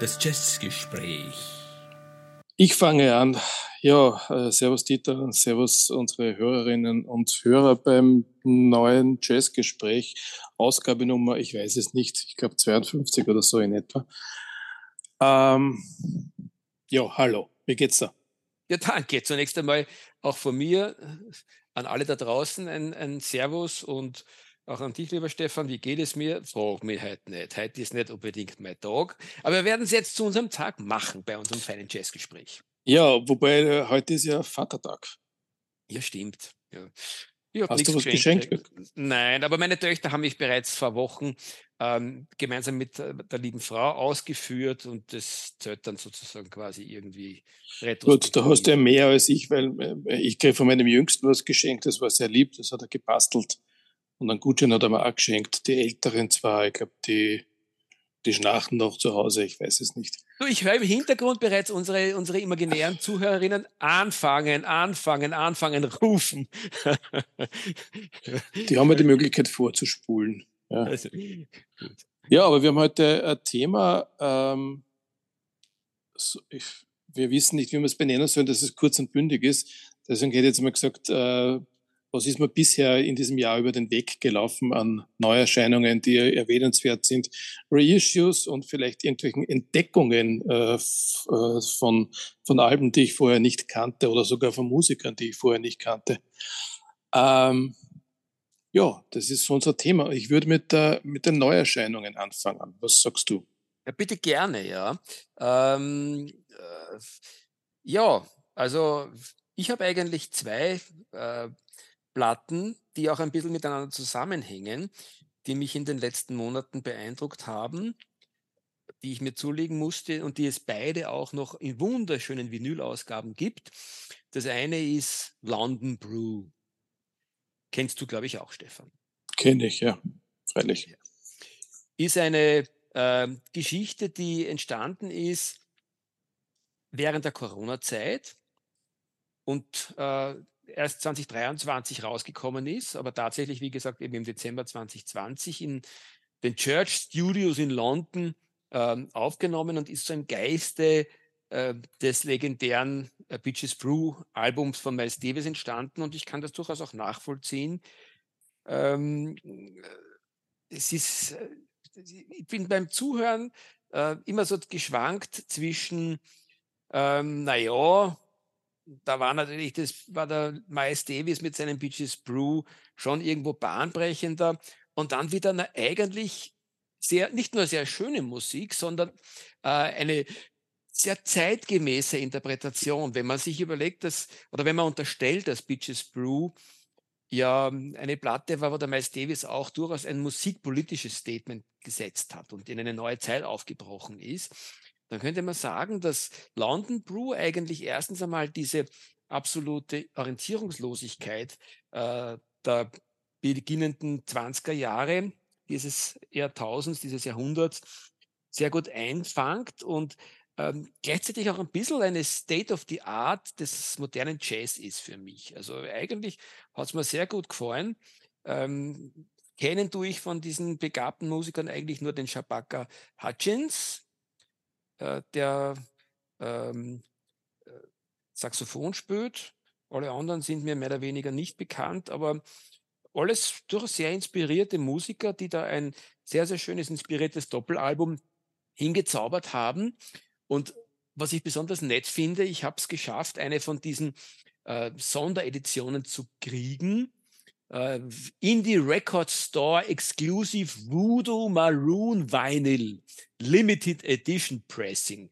das Jazzgespräch. Ich fange an. Ja, äh, Servus Dieter, Servus unsere Hörerinnen und Hörer beim neuen Jazzgespräch. Ausgabe Nummer, ich weiß es nicht, ich glaube 52 oder so in etwa. Ähm, ja, hallo, wie geht's da? Ja, danke. Zunächst einmal auch von mir an alle da draußen ein, ein Servus und auch an dich, lieber Stefan, wie geht es mir? Frag mich heute nicht. Heute ist nicht unbedingt mein Tag. Aber wir werden es jetzt zu unserem Tag machen bei unserem feinen Jazzgespräch. Ja, wobei äh, heute ist ja Vatertag. Ja, stimmt. Ja. Hast du was geschenkt? geschenkt? Nein, aber meine Töchter haben mich bereits vor Wochen ähm, gemeinsam mit äh, der lieben Frau ausgeführt und das zählt dann sozusagen quasi irgendwie Gut, da hast du ja mehr als ich, weil äh, ich kriege von meinem Jüngsten was geschenkt, das war sehr lieb, das hat er gebastelt. Und einen Gutschein hat er mir auch geschenkt. Die älteren zwei, ich glaube, die, die schnarchen noch zu Hause, ich weiß es nicht. Du, ich höre im Hintergrund bereits unsere, unsere imaginären Zuhörerinnen anfangen, anfangen, anfangen, rufen. die haben ja die Möglichkeit vorzuspulen. Ja. Also, ja, aber wir haben heute ein Thema, ähm, so, ich, wir wissen nicht, wie wir es benennen sollen, dass es kurz und bündig ist. Deswegen hätte ich jetzt mal gesagt, äh, was ist mir bisher in diesem Jahr über den Weg gelaufen an Neuerscheinungen, die erwähnenswert sind? Reissues und vielleicht irgendwelchen Entdeckungen äh, äh, von, von Alben, die ich vorher nicht kannte oder sogar von Musikern, die ich vorher nicht kannte. Ähm, ja, das ist unser Thema. Ich würde mit, der, mit den Neuerscheinungen anfangen. Was sagst du? Ja, bitte gerne, ja. Ähm, äh, ja, also ich habe eigentlich zwei äh, Platten, die auch ein bisschen miteinander zusammenhängen, die mich in den letzten Monaten beeindruckt haben, die ich mir zulegen musste und die es beide auch noch in wunderschönen Vinylausgaben gibt. Das eine ist London Brew. Kennst du, glaube ich, auch, Stefan. Kenne ich, ja, freilich. Ist eine äh, Geschichte, die entstanden ist während der Corona-Zeit und äh, erst 2023 rausgekommen ist, aber tatsächlich, wie gesagt, eben im Dezember 2020 in den Church Studios in London ähm, aufgenommen und ist so im Geiste äh, des legendären äh, Bitches Brew Albums von Miles Davis entstanden und ich kann das durchaus auch nachvollziehen. Ähm, äh, es ist, ich bin beim Zuhören äh, immer so geschwankt zwischen, ähm, naja, da war natürlich, das war der Miles Davis mit seinem Beaches Brew schon irgendwo bahnbrechender und dann wieder eine eigentlich sehr, nicht nur sehr schöne Musik, sondern äh, eine sehr zeitgemäße Interpretation. Wenn man sich überlegt, dass, oder wenn man unterstellt, dass Beaches Brew ja eine Platte war, wo der Miles Davis auch durchaus ein musikpolitisches Statement gesetzt hat und in eine neue Zeit aufgebrochen ist, dann könnte man sagen, dass London Brew eigentlich erstens einmal diese absolute Orientierungslosigkeit äh, der beginnenden 20er Jahre dieses Jahrtausends, dieses Jahrhunderts sehr gut einfangt und ähm, gleichzeitig auch ein bisschen eine State of the Art des modernen Jazz ist für mich. Also eigentlich hat es mir sehr gut gefallen. Ähm, kennen tue ich von diesen begabten Musikern eigentlich nur den Shabaka Hutchins, äh, der ähm, äh, Saxophon spielt. Alle anderen sind mir mehr oder weniger nicht bekannt, aber alles durchaus sehr inspirierte Musiker, die da ein sehr, sehr schönes, inspiriertes Doppelalbum hingezaubert haben. Und was ich besonders nett finde, ich habe es geschafft, eine von diesen äh, Sondereditionen zu kriegen. Äh, Indie Record Store Exclusive Voodoo Maroon Vinyl Limited Edition Pressing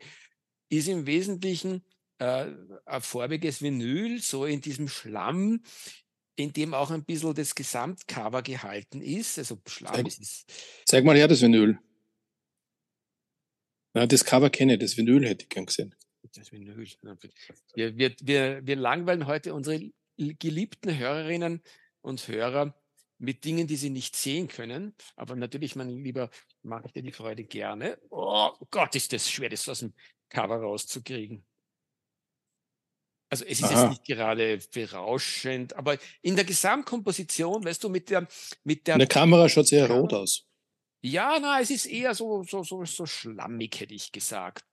ist im Wesentlichen äh, ein farbiges Vinyl, so in diesem Schlamm, in dem auch ein bisschen das Gesamtcover gehalten ist. Also Schlamm zeig, ist. Zeig mal her das Vinyl. Ja, das Cover kenne ich, das Vinyl hätte ich gern gesehen. Das Vinyl. Wir, wir, wir, wir langweilen heute unsere geliebten Hörerinnen und Hörer mit Dingen, die sie nicht sehen können. Aber natürlich, mein Lieber, mache ich dir die Freude gerne. Oh Gott, ist das schwer, das aus dem Cover rauszukriegen. Also es ist Aha. jetzt nicht gerade berauschend, aber in der Gesamtkomposition, weißt du, mit der mit der. In der Kamera schaut sehr rot aus. Ja, na, es ist eher so, so, so, so schlammig, hätte ich gesagt.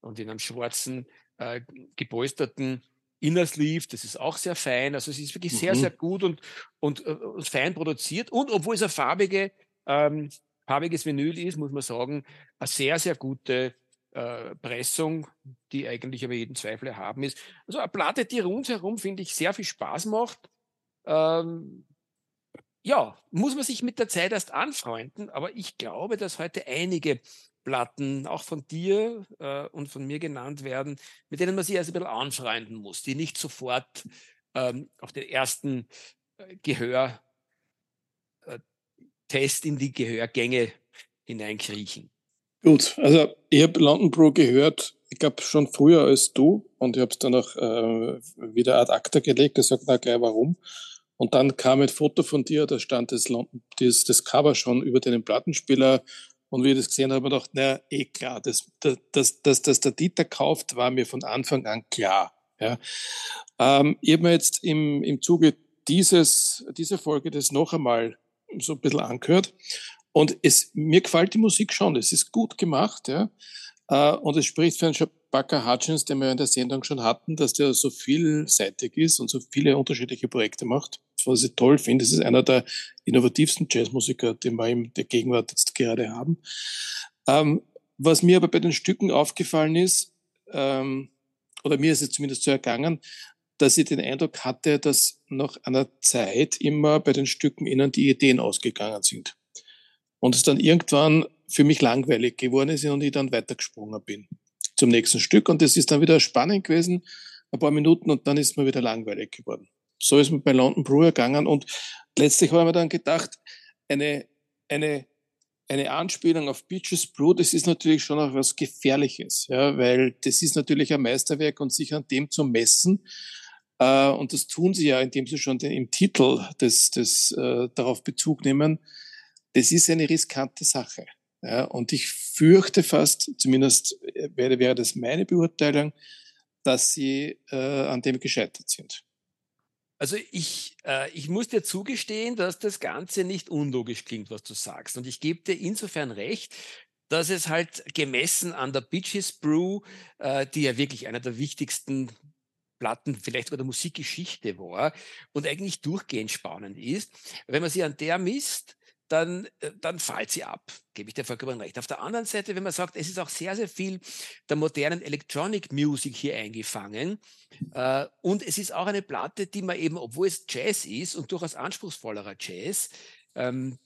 Und in einem schwarzen, äh, gepolsterten Inner Sleeve, das ist auch sehr fein. Also es ist wirklich mhm. sehr, sehr gut und, und, äh, und fein produziert. Und obwohl es ein farbige, ähm, farbiges Vinyl ist, muss man sagen, eine sehr, sehr gute äh, Pressung, die eigentlich aber jeden Zweifel haben ist. Also eine Platte, die rundherum, finde ich, sehr viel Spaß macht. Ähm, ja, muss man sich mit der Zeit erst anfreunden, aber ich glaube, dass heute einige Platten auch von dir äh, und von mir genannt werden, mit denen man sich erst ein bisschen anfreunden muss, die nicht sofort ähm, auf den ersten äh, Gehörtest äh, in die Gehörgänge hineinkriechen. Gut, also ich habe London Pro gehört, ich glaube schon früher als du und ich habe es dann auch äh, wieder ad acta gelegt, gesagt, na gleich warum. Und dann kam ein Foto von dir, da stand das, das, das Cover schon über deinen Plattenspieler. Und wie ich das gesehen habe, habe ich gedacht, naja, eh klar, dass das, das, das, das der Dieter kauft, war mir von Anfang an klar. Ja. Ähm, ich habe mir jetzt im, im Zuge dieses, dieser Folge das noch einmal so ein bisschen angehört. Und es, mir gefällt die Musik schon, es ist gut gemacht. Ja. Äh, und es spricht für einen Bucker Hutchins, den wir in der Sendung schon hatten, dass der so vielseitig ist und so viele unterschiedliche Projekte macht. Was ich toll finde, es ist einer der innovativsten Jazzmusiker, den wir in der Gegenwart jetzt gerade haben. Ähm, was mir aber bei den Stücken aufgefallen ist, ähm, oder mir ist es zumindest so ergangen, dass ich den Eindruck hatte, dass nach einer Zeit immer bei den Stücken ihnen die Ideen ausgegangen sind. Und es dann irgendwann für mich langweilig geworden ist und ich dann weitergesprungen bin zum nächsten Stück. Und das ist dann wieder spannend gewesen, ein paar Minuten, und dann ist mir wieder langweilig geworden. So ist mir bei London Brewer gegangen. Und letztlich habe ich mir dann gedacht, eine, eine, eine Anspielung auf Beaches Brew, das ist natürlich schon auch was Gefährliches, ja, weil das ist natürlich ein Meisterwerk und sich an dem zu messen, äh, und das tun sie ja, indem sie schon den, im Titel des, des, äh, darauf Bezug nehmen, das ist eine riskante Sache. Ja, und ich fürchte fast, zumindest äh, wäre, wäre das meine Beurteilung, dass sie äh, an dem gescheitert sind. Also ich, äh, ich muss dir zugestehen, dass das Ganze nicht unlogisch klingt, was du sagst. Und ich gebe dir insofern recht, dass es halt gemessen an der Bitches Brew, äh, die ja wirklich einer der wichtigsten Platten, vielleicht sogar der Musikgeschichte war und eigentlich durchgehend spannend ist, wenn man sie an der misst, dann, äh, dann fällt sie ab. Gebe ich dir vollkommen recht. Auf der anderen Seite, wenn man sagt, es ist auch sehr, sehr viel der modernen Electronic Music hier eingefangen. Äh, und es ist auch eine Platte, die man eben, obwohl es Jazz ist und durchaus anspruchsvollerer Jazz, ähm,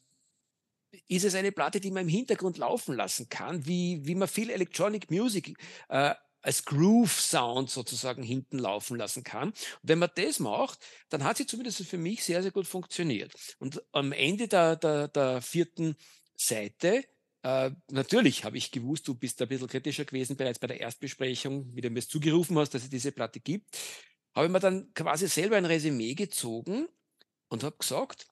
ist es eine Platte, die man im Hintergrund laufen lassen kann, wie, wie man viel Electronic Music äh, als Groove-Sound sozusagen hinten laufen lassen kann. Und wenn man das macht, dann hat sie zumindest für mich sehr, sehr gut funktioniert. Und am Ende der, der, der vierten Seite, äh, natürlich habe ich gewusst, du bist ein bisschen kritischer gewesen bereits bei der Erstbesprechung, wie du mir es zugerufen hast, dass es diese Platte gibt, habe ich mir dann quasi selber ein Resümee gezogen und habe gesagt,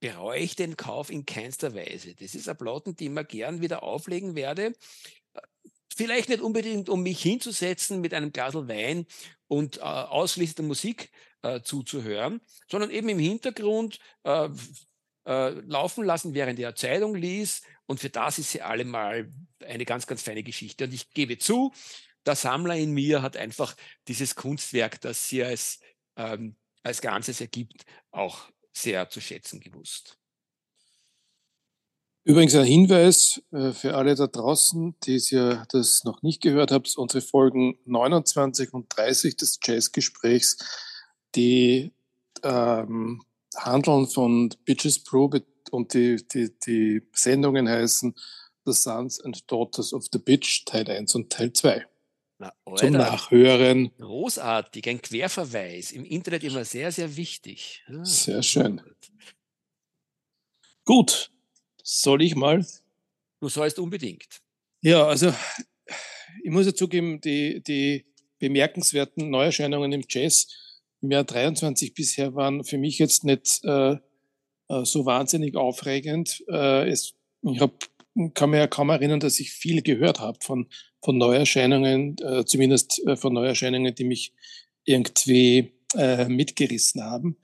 bereue ich den Kauf in keinster Weise. Das ist eine Platten, die ich mir gern wieder auflegen werde. Vielleicht nicht unbedingt, um mich hinzusetzen mit einem Glas Wein und äh, ausschließlich Musik äh, zuzuhören, sondern eben im Hintergrund äh, äh, laufen lassen, während er Zeitung liest. Und für das ist sie allemal eine ganz, ganz feine Geschichte. Und ich gebe zu, der Sammler in mir hat einfach dieses Kunstwerk, das sie als, ähm, als Ganzes ergibt, auch sehr zu schätzen gewusst. Übrigens ein Hinweis äh, für alle da draußen, die es ja das noch nicht gehört habt, unsere Folgen 29 und 30 des Jazzgesprächs, die ähm, handeln von Bitches Pro und die, die, die Sendungen heißen The Sons and Daughters of the Bitch Teil 1 und Teil 2. Na, Zum Nachhören. Großartig, ein Querverweis. Im Internet immer sehr, sehr wichtig. Ah, sehr schön. Gut, soll ich mal? Du sollst unbedingt. Ja, also ich muss ja zugeben, die, die bemerkenswerten Neuerscheinungen im Jazz im Jahr 23 bisher waren für mich jetzt nicht äh, äh, so wahnsinnig aufregend. Äh, es, ich hab, kann mir ja kaum erinnern, dass ich viel gehört habe von, von Neuerscheinungen, äh, zumindest äh, von Neuerscheinungen, die mich irgendwie äh, mitgerissen haben.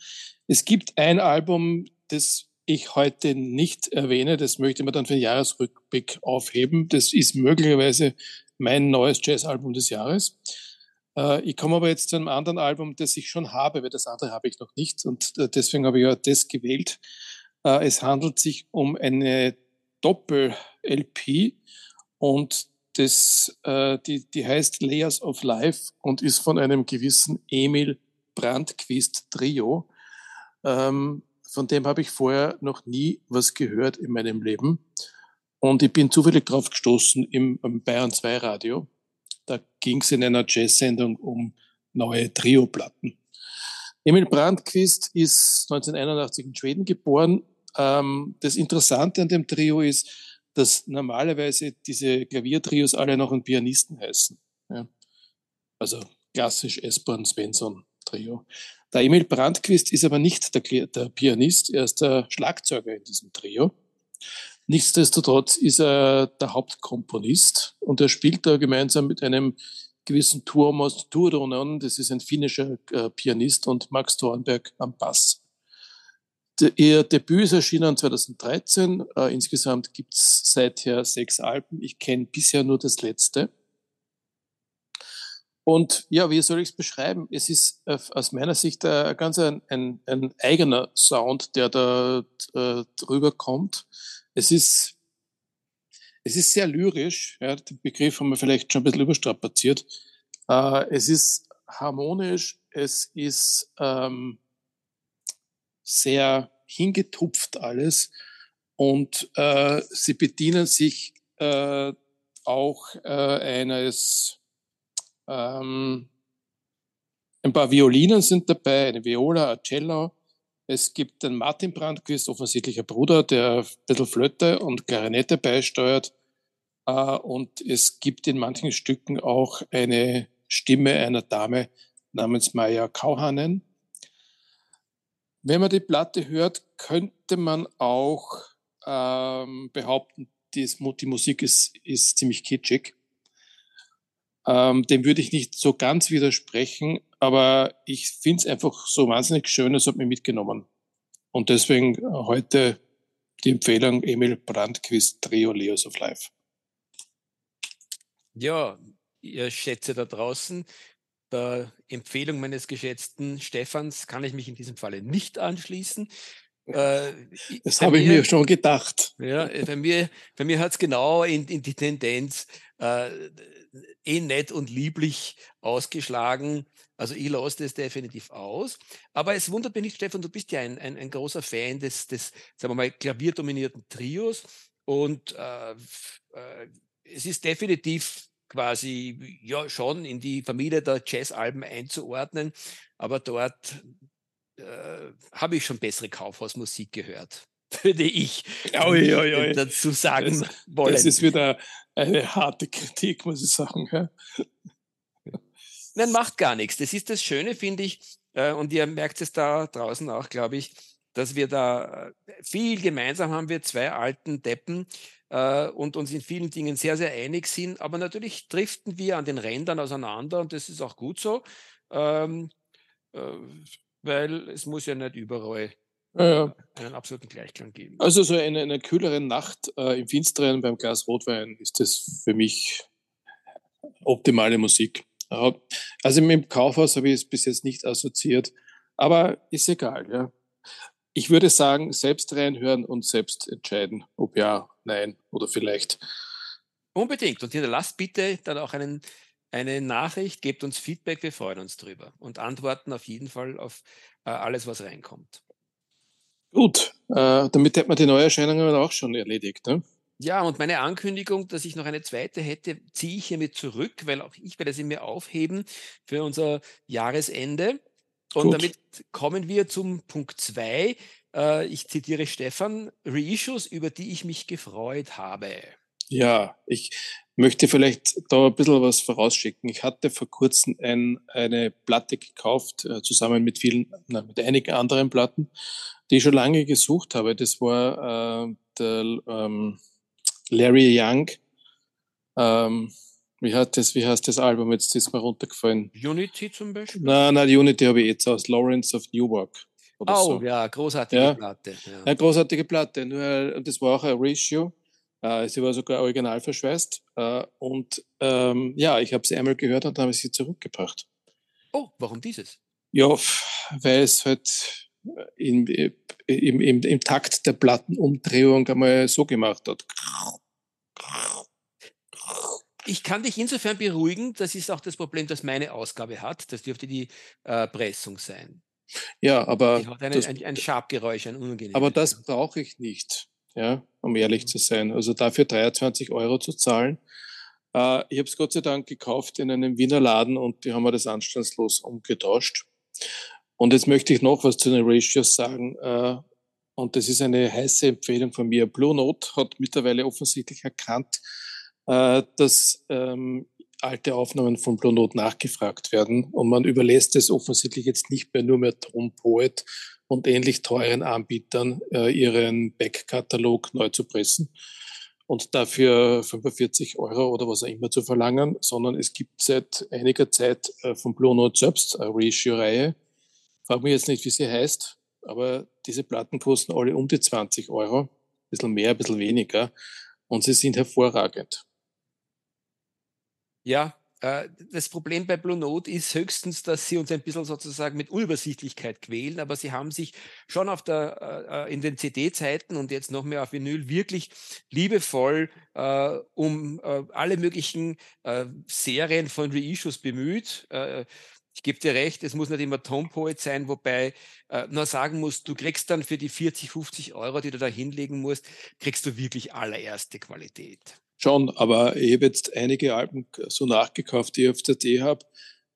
Es gibt ein Album, das ich heute nicht erwähne, das möchte man dann für den Jahresrückblick aufheben. Das ist möglicherweise mein neues Jazzalbum des Jahres. Äh, ich komme aber jetzt zu einem anderen Album, das ich schon habe, weil das andere habe ich noch nicht. Und äh, deswegen habe ich ja das gewählt. Äh, es handelt sich um eine Doppel-LP und das, die, die heißt Layers of Life und ist von einem gewissen Emil Brandquist Trio. Ähm, von dem habe ich vorher noch nie was gehört in meinem Leben. Und ich bin zufällig drauf gestoßen im, Bayern 2 Radio. Da ging es in einer Jazz-Sendung um neue Trio-Platten. Emil Brandquist ist 1981 in Schweden geboren. Ähm, das Interessante an dem Trio ist, dass normalerweise diese Klaviertrios alle noch einen Pianisten heißen. Also klassisch Esborn, Svensson Trio. Der Emil Brandquist ist aber nicht der, der Pianist, er ist der Schlagzeuger in diesem Trio. Nichtsdestotrotz ist er der Hauptkomponist und er spielt da gemeinsam mit einem gewissen Tuomas Turunen, das ist ein finnischer äh, Pianist, und Max Thornberg am Bass. Ihr Debüt ist erschienen 2013. Äh, insgesamt gibt es seither sechs Alben. Ich kenne bisher nur das letzte. Und ja, wie soll ich es beschreiben? Es ist äh, aus meiner Sicht äh, ganz ein, ein, ein, eigener Sound, der da äh, drüber kommt. Es ist, es ist sehr lyrisch, ja, den Begriff haben wir vielleicht schon ein bisschen überstrapaziert. Äh, es ist harmonisch, es ist ähm, sehr hingetupft alles und äh, sie bedienen sich äh, auch äh, eines ähm, ein paar Violinen sind dabei, eine Viola, ein Cello, es gibt den Martin Brandquist, offensichtlicher Bruder, der ein bisschen Flöte und Klarinette beisteuert. Äh, und es gibt in manchen Stücken auch eine Stimme einer Dame namens Maya Kauhanen. Wenn man die Platte hört, könnte man auch ähm, behaupten, die, die Musik ist, ist ziemlich kitschig. Ähm, dem würde ich nicht so ganz widersprechen, aber ich finde es einfach so wahnsinnig schön, es hat mich mitgenommen. Und deswegen äh, heute die Empfehlung Emil Brandquist Trio Leos of Life. Ja, ihr Schätze da draußen, der Empfehlung meines geschätzten Stefans kann ich mich in diesem Falle nicht anschließen. Äh, das habe ich mir schon gedacht. Ja, bei mir, bei mir hat es genau in, in, die Tendenz, äh, eh nett und lieblich ausgeschlagen. Also ich lasse das definitiv aus. Aber es wundert mich nicht, Stefan, du bist ja ein, ein, ein großer Fan des, des, sagen wir mal, klavierdominierten Trios. Und äh, äh, es ist definitiv quasi ja schon in die Familie der Jazzalben einzuordnen. Aber dort äh, habe ich schon bessere Kaufhausmusik gehört würde ich oi, oi, oi. dazu sagen das, wollen. Das ist wieder eine harte Kritik, muss ich sagen. Ja. Nein, macht gar nichts. Das ist das Schöne, finde ich. Äh, und ihr merkt es da draußen auch, glaube ich, dass wir da äh, viel gemeinsam haben, wir zwei alten Deppen und uns in vielen Dingen sehr, sehr einig sind. Aber natürlich driften wir an den Rändern auseinander und das ist auch gut so, ähm, weil es muss ja nicht überall ja, einen absoluten Gleichklang geben. Also so eine, eine kühlere Nacht äh, im Finsteren beim Glas Rotwein ist das für mich optimale Musik. Also im Kaufhaus habe ich es bis jetzt nicht assoziiert, aber ist egal. Ja. Ich würde sagen, selbst reinhören und selbst entscheiden, ob ja, nein oder vielleicht. Unbedingt. Und hinterlasst bitte dann auch einen, eine Nachricht, gebt uns Feedback, wir freuen uns drüber und antworten auf jeden Fall auf äh, alles, was reinkommt. Gut, äh, damit hätte man die Neuerscheinungen auch schon erledigt. Ne? Ja, und meine Ankündigung, dass ich noch eine zweite hätte, ziehe ich hiermit zurück, weil auch ich werde sie mir aufheben für unser Jahresende. Und Gut. damit kommen wir zum Punkt 2. Äh, ich zitiere Stefan, Reissues, über die ich mich gefreut habe. Ja, ich möchte vielleicht da ein bisschen was vorausschicken. Ich hatte vor kurzem ein, eine Platte gekauft, äh, zusammen mit vielen, na, mit einigen anderen Platten, die ich schon lange gesucht habe. Das war äh, der ähm, Larry Young. Ähm, wie, hat das, wie heißt das Album? Jetzt ist mir runtergefallen. Unity zum Beispiel? Nein, nein, Unity habe ich jetzt aus Lawrence of Newark. Oh, so. ja, großartige ja. Platte. Ja. Eine großartige Platte. Nur, das war auch ein Ratio. Äh, sie war sogar original verschweißt. Äh, und ähm, ja, ich habe sie einmal gehört und dann habe ich sie zurückgebracht. Oh, warum dieses? Ja, weil es halt im, im, im, im Takt der Plattenumdrehung einmal so gemacht hat. Ich kann dich insofern beruhigen, das ist auch das Problem, das meine Ausgabe hat. Das dürfte die äh, Pressung sein. Ja, aber. Die hat eine, das, ein, ein Schabgeräusch, ein unangenehmes. Aber das brauche ich nicht, ja, um ehrlich zu sein. Also dafür 23 Euro zu zahlen. Äh, ich habe es Gott sei Dank gekauft in einem Wiener Laden und die haben mir das anstandslos umgetauscht. Und jetzt möchte ich noch was zu den Ratios sagen. Äh, und das ist eine heiße Empfehlung von mir. Blue Note hat mittlerweile offensichtlich erkannt, äh, dass ähm, alte Aufnahmen von Blue Note nachgefragt werden. Und man überlässt es offensichtlich jetzt nicht mehr nur mehr Tom Poet und ähnlich teuren Anbietern, äh, ihren Backkatalog neu zu pressen und dafür 45 Euro oder was auch immer zu verlangen, sondern es gibt seit einiger Zeit äh, von Blue Note selbst eine Ratio-Reihe, Frag mich jetzt nicht, wie sie heißt, aber diese Platten kosten alle um die 20 Euro. Ein bisschen mehr, ein bisschen weniger. Und sie sind hervorragend. Ja, das Problem bei Blue Note ist höchstens, dass sie uns ein bisschen sozusagen mit Unübersichtlichkeit quälen, aber sie haben sich schon auf der, äh, in den CD-Zeiten und jetzt noch mehr auf Vinyl wirklich liebevoll äh, um äh, alle möglichen äh, Serien von Reissues bemüht. Äh, ich gebe dir recht, es muss nicht immer Tom Poet sein, wobei äh, nur sagen muss, du kriegst dann für die 40, 50 Euro, die du da hinlegen musst, kriegst du wirklich allererste Qualität. Schon, aber ich habe jetzt einige Alben so nachgekauft, die ich auf der D habe.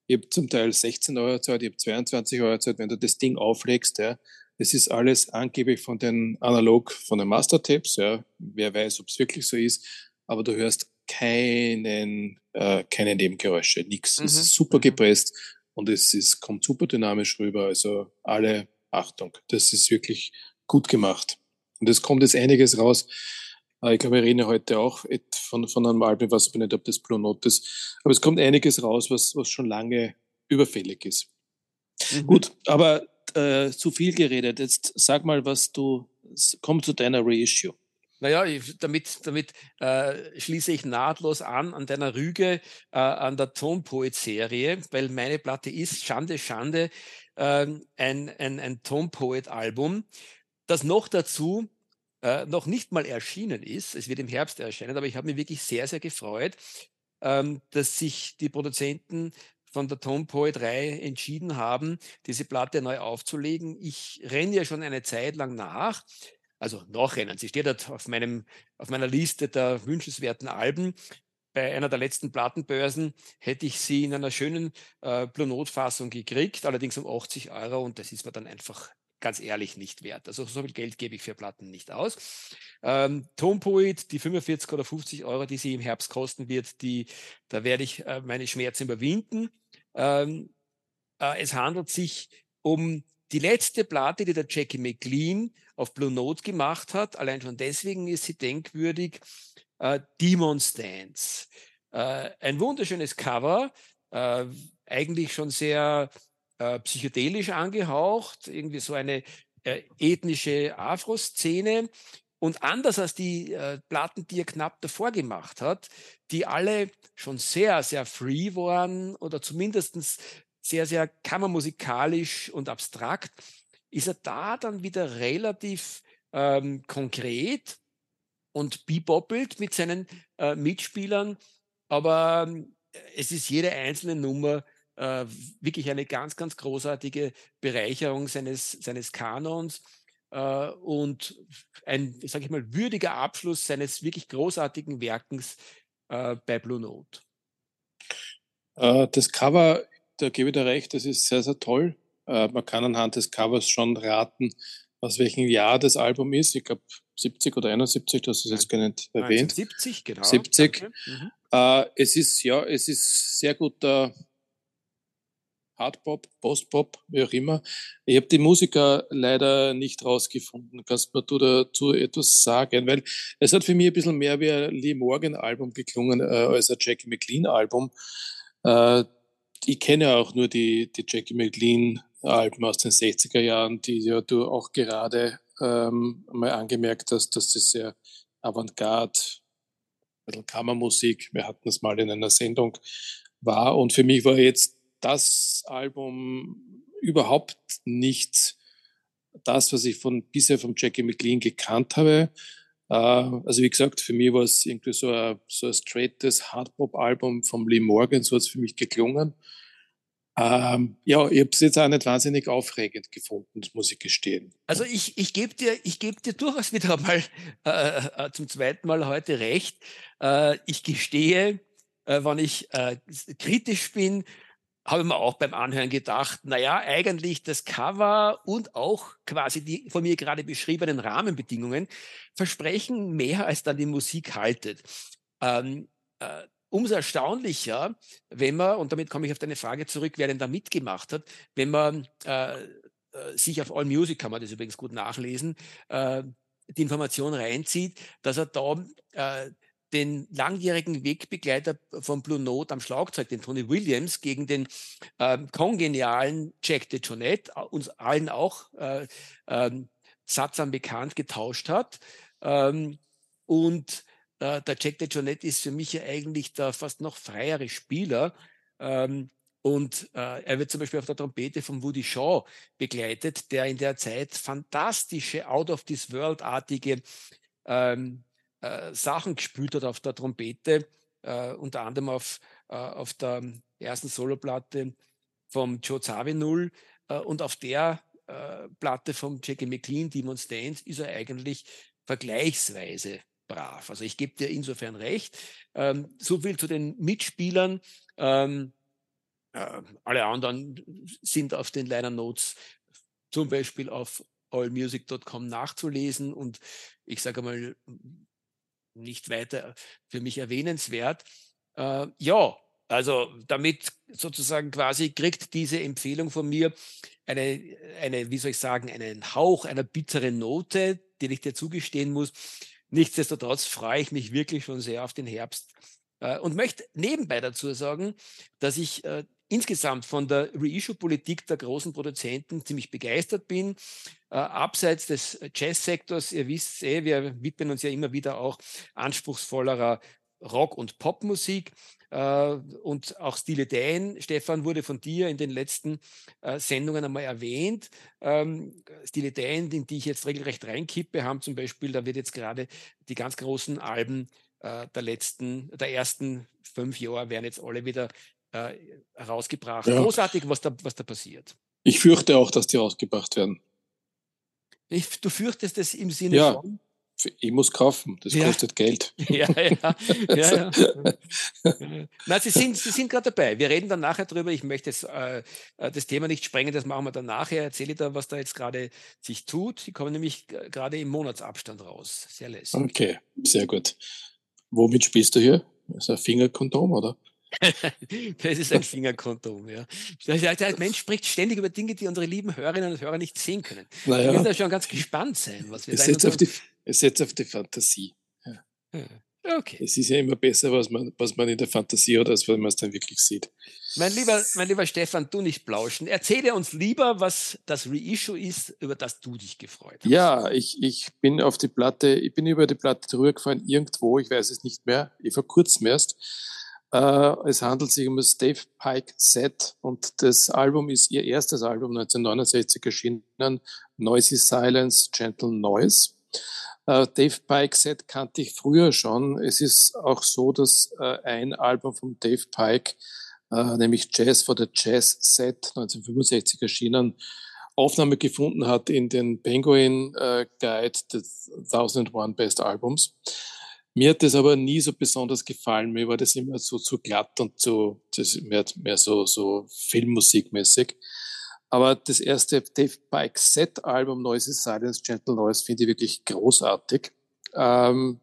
Ich habe zum Teil 16 Euro Zeit, ich habe 22 Euro Zeit, wenn du das Ding auflegst. Ja. Es ist alles angeblich von den Analog, von den Mastertapes. Ja. Wer weiß, ob es wirklich so ist. Aber du hörst keinen, äh, keine Nebengeräusche, nichts. Mhm. Es ist super mhm. gepresst und es ist, kommt super dynamisch rüber. Also alle Achtung, das ist wirklich gut gemacht. Und es kommt jetzt einiges raus. Äh, ich glaube, wir reden heute auch von, von einem Album, ich weiß aber nicht, ob das Blue Note ist. Aber es kommt einiges raus, was, was schon lange überfällig ist. Mhm. Gut, aber äh, zu viel geredet. Jetzt sag mal, was du, komm zu deiner Reissue. Naja, damit, damit äh, schließe ich nahtlos an an deiner Rüge äh, an der Tonpoet-Serie, weil meine Platte ist Schande, Schande äh, ein, ein, ein Tonpoet-Album, das noch dazu äh, noch nicht mal erschienen ist. Es wird im Herbst erscheinen, aber ich habe mich wirklich sehr, sehr gefreut, ähm, dass sich die Produzenten von der Tone Poet Reihe entschieden haben, diese Platte neu aufzulegen. Ich renne ja schon eine Zeit lang nach also nachrennen. Sie steht dort auf, meinem, auf meiner Liste der wünschenswerten Alben. Bei einer der letzten Plattenbörsen hätte ich sie in einer schönen äh, Blue Note-Fassung gekriegt, allerdings um 80 Euro und das ist mir dann einfach ganz ehrlich nicht wert. Also so viel Geld gebe ich für Platten nicht aus. Ähm, Tonpoet, die 45 oder 50 Euro, die sie im Herbst kosten wird, die, da werde ich äh, meine Schmerzen überwinden. Ähm, äh, es handelt sich um die letzte Platte, die der Jackie McLean auf Blue Note gemacht hat, allein schon deswegen ist sie denkwürdig, äh, Demon's Dance. Äh, ein wunderschönes Cover, äh, eigentlich schon sehr äh, psychedelisch angehaucht, irgendwie so eine äh, ethnische Afro-Szene. Und anders als die äh, Platten, die er knapp davor gemacht hat, die alle schon sehr, sehr free waren oder zumindestens sehr, sehr kammermusikalisch und abstrakt, ist er da dann wieder relativ ähm, konkret und beboppelt mit seinen äh, Mitspielern. Aber ähm, es ist jede einzelne Nummer äh, wirklich eine ganz, ganz großartige Bereicherung seines, seines Kanons äh, und ein, sage ich mal, würdiger Abschluss seines wirklich großartigen Werkens äh, bei Blue Note. Äh, das Cover da gebe ich dir recht, das ist sehr, sehr toll. Äh, man kann anhand des Covers schon raten, aus welchem Jahr das Album ist. Ich glaube 70 oder 71, du hast es jetzt gar nicht erwähnt. 70, genau. 70. Mhm. Äh, es ist, ja, es ist sehr guter Hardpop, Postpop, wie auch immer. Ich habe die Musiker leider nicht rausgefunden. Kannst du dazu etwas sagen? Weil es hat für mich ein bisschen mehr wie ein Lee Morgan Album geklungen äh, als ein Jackie McLean Album. Äh, ich kenne auch nur die, die Jackie McLean Alben aus den 60er Jahren, die ja du auch gerade ähm, mal angemerkt hast, dass das sehr Avantgarde, ein bisschen Kammermusik, wir hatten es mal in einer Sendung, war. Und für mich war jetzt das Album überhaupt nicht das, was ich von bisher von Jackie McLean gekannt habe. Äh, also wie gesagt, für mich war es irgendwie so ein, so ein straightes Hardpop-Album vom Lee Morgan, so hat es für mich geklungen. Ähm, ja, ich habe es jetzt auch nicht wahnsinnig aufregend gefunden, das muss ich gestehen. Also ich, ich gebe dir, geb dir durchaus wieder mal äh, äh, zum zweiten Mal heute recht. Äh, ich gestehe, äh, wenn ich äh, kritisch bin, habe ich mir auch beim Anhören gedacht, naja, eigentlich das Cover und auch quasi die von mir gerade beschriebenen Rahmenbedingungen versprechen mehr, als dann die Musik haltet. Ähm, äh, umso erstaunlicher, wenn man, und damit komme ich auf deine Frage zurück, wer denn da mitgemacht hat, wenn man äh, äh sich auf All Music, kann man das übrigens gut nachlesen, äh, die Information reinzieht, dass er da äh, den langjährigen Wegbegleiter von Blue Note am Schlagzeug, den Tony Williams, gegen den ähm, kongenialen Jack DeJohnette, uns allen auch äh, ähm, sattsam bekannt, getauscht hat. Ähm, und äh, der Jack DeJohnette ist für mich ja eigentlich der fast noch freiere Spieler. Ähm, und äh, er wird zum Beispiel auf der Trompete von Woody Shaw begleitet, der in der Zeit fantastische, out of this world-artige ähm, äh, Sachen gespielt hat auf der Trompete, äh, unter anderem auf, äh, auf der ersten Soloplatte vom Joe Zawinul äh, und auf der äh, Platte vom Jackie McLean, Demon Dance, ist er eigentlich vergleichsweise brav. Also ich gebe dir insofern recht. Ähm, so viel zu den Mitspielern. Ähm, äh, alle anderen sind auf den Liner Notes zum Beispiel auf allmusic.com nachzulesen und ich sage mal, nicht weiter für mich erwähnenswert. Äh, ja, also damit sozusagen quasi kriegt diese Empfehlung von mir eine, eine, wie soll ich sagen, einen Hauch einer bitteren Note, den ich dir zugestehen muss. Nichtsdestotrotz freue ich mich wirklich schon sehr auf den Herbst äh, und möchte nebenbei dazu sagen, dass ich äh, insgesamt von der Reissue-Politik der großen Produzenten ziemlich begeistert bin. Äh, abseits des Jazz-Sektors, ihr wisst eh, wir widmen uns ja immer wieder auch anspruchsvollerer Rock- und Popmusik. Äh, und auch Stile Dan, Stefan, wurde von dir in den letzten äh, Sendungen einmal erwähnt. Ähm, Stile Dan, in die ich jetzt regelrecht reinkippe, haben zum Beispiel, da wird jetzt gerade die ganz großen Alben äh, der letzten, der ersten fünf Jahre werden jetzt alle wieder äh, rausgebracht. Ja. Großartig, was da, was da passiert. Ich fürchte auch, dass die rausgebracht werden. Ich, du fürchtest es im Sinne ja. von? Ich muss kaufen, das ja. kostet Geld. Ja, ja. ja, ja. Na, Sie sind, Sie sind gerade dabei. Wir reden dann nachher drüber. Ich möchte jetzt, äh, äh, das Thema nicht sprengen, das machen wir dann nachher. Erzähle da, was da jetzt gerade sich tut. Die kommen nämlich gerade im Monatsabstand raus. Sehr lässig. Okay, sehr gut. Womit spielst du hier? Das ist ein Fingerkondom, oder? Das ist ein Fingerkondom, ja. Der Mensch spricht ständig über Dinge, die unsere lieben Hörerinnen und Hörer nicht sehen können. Naja. Wir müssen da schon ganz gespannt sein, was wir es setzt, auf die, es setzt auf die Fantasie. Ja. Okay. Es ist ja immer besser, was man, was man in der Fantasie hat, als wenn man es dann wirklich sieht. Mein lieber, mein lieber Stefan, du nicht plauschen. Erzähle uns lieber, was das Reissue ist, über das du dich gefreut hast. Ja, ich, ich bin auf die Platte, ich bin über die Platte drüber gefallen, irgendwo, ich weiß es nicht mehr, ich vor kurzem erst. Äh, es handelt sich um das Dave Pike Set und das Album ist ihr erstes Album 1969 erschienen, Noisy Silence, Gentle Noise. Äh, Dave Pike Set kannte ich früher schon. Es ist auch so, dass äh, ein Album von Dave Pike, nämlich Jazz for the Jazz Set 1965 erschienen, Aufnahme gefunden hat in den Penguin Guide des 1001 Best Albums. Mir hat das aber nie so besonders gefallen. Mir war das immer so zu glatt und zu, das mehr, mehr so, so Filmmusikmäßig. Aber das erste Dave Pike Set Album Noisy Silence, Gentle Noise finde ich wirklich großartig. Ähm,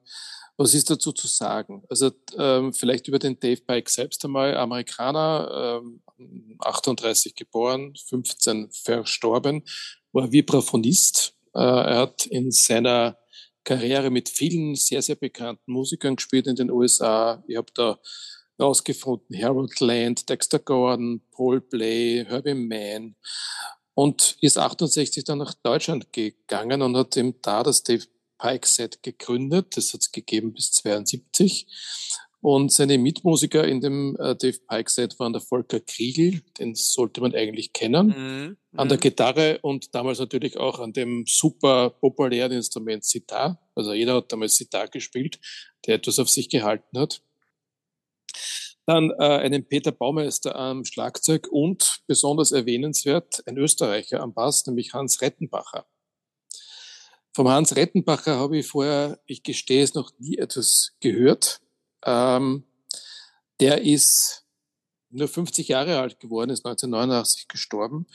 was ist dazu zu sagen? Also ähm, vielleicht über den Dave Pike selbst einmal. Amerikaner, ähm, 38 geboren, 15 verstorben, war Vibraphonist. Äh, er hat in seiner Karriere mit vielen sehr, sehr bekannten Musikern gespielt in den USA. Ich habe da rausgefunden, Harold Land, Dexter Gordon, Paul Bley, Herbie Mann und ist 68 dann nach Deutschland gegangen und hat eben da das Dave Pike Set gegründet. Das hat es gegeben bis 72. Und seine Mitmusiker in dem äh, Dave Pike Set waren der Volker Kriegel, den sollte man eigentlich kennen, mhm. an der mhm. Gitarre und damals natürlich auch an dem super populären Instrument Sitar. Also jeder hat damals Sitar gespielt, der etwas auf sich gehalten hat. Dann äh, einen Peter Baumeister am Schlagzeug und besonders erwähnenswert ein Österreicher am Bass, nämlich Hans Rettenbacher. Vom Hans Rettenbacher habe ich vorher, ich gestehe es, noch nie etwas gehört. Ähm, der ist nur 50 Jahre alt geworden, ist 1989 gestorben,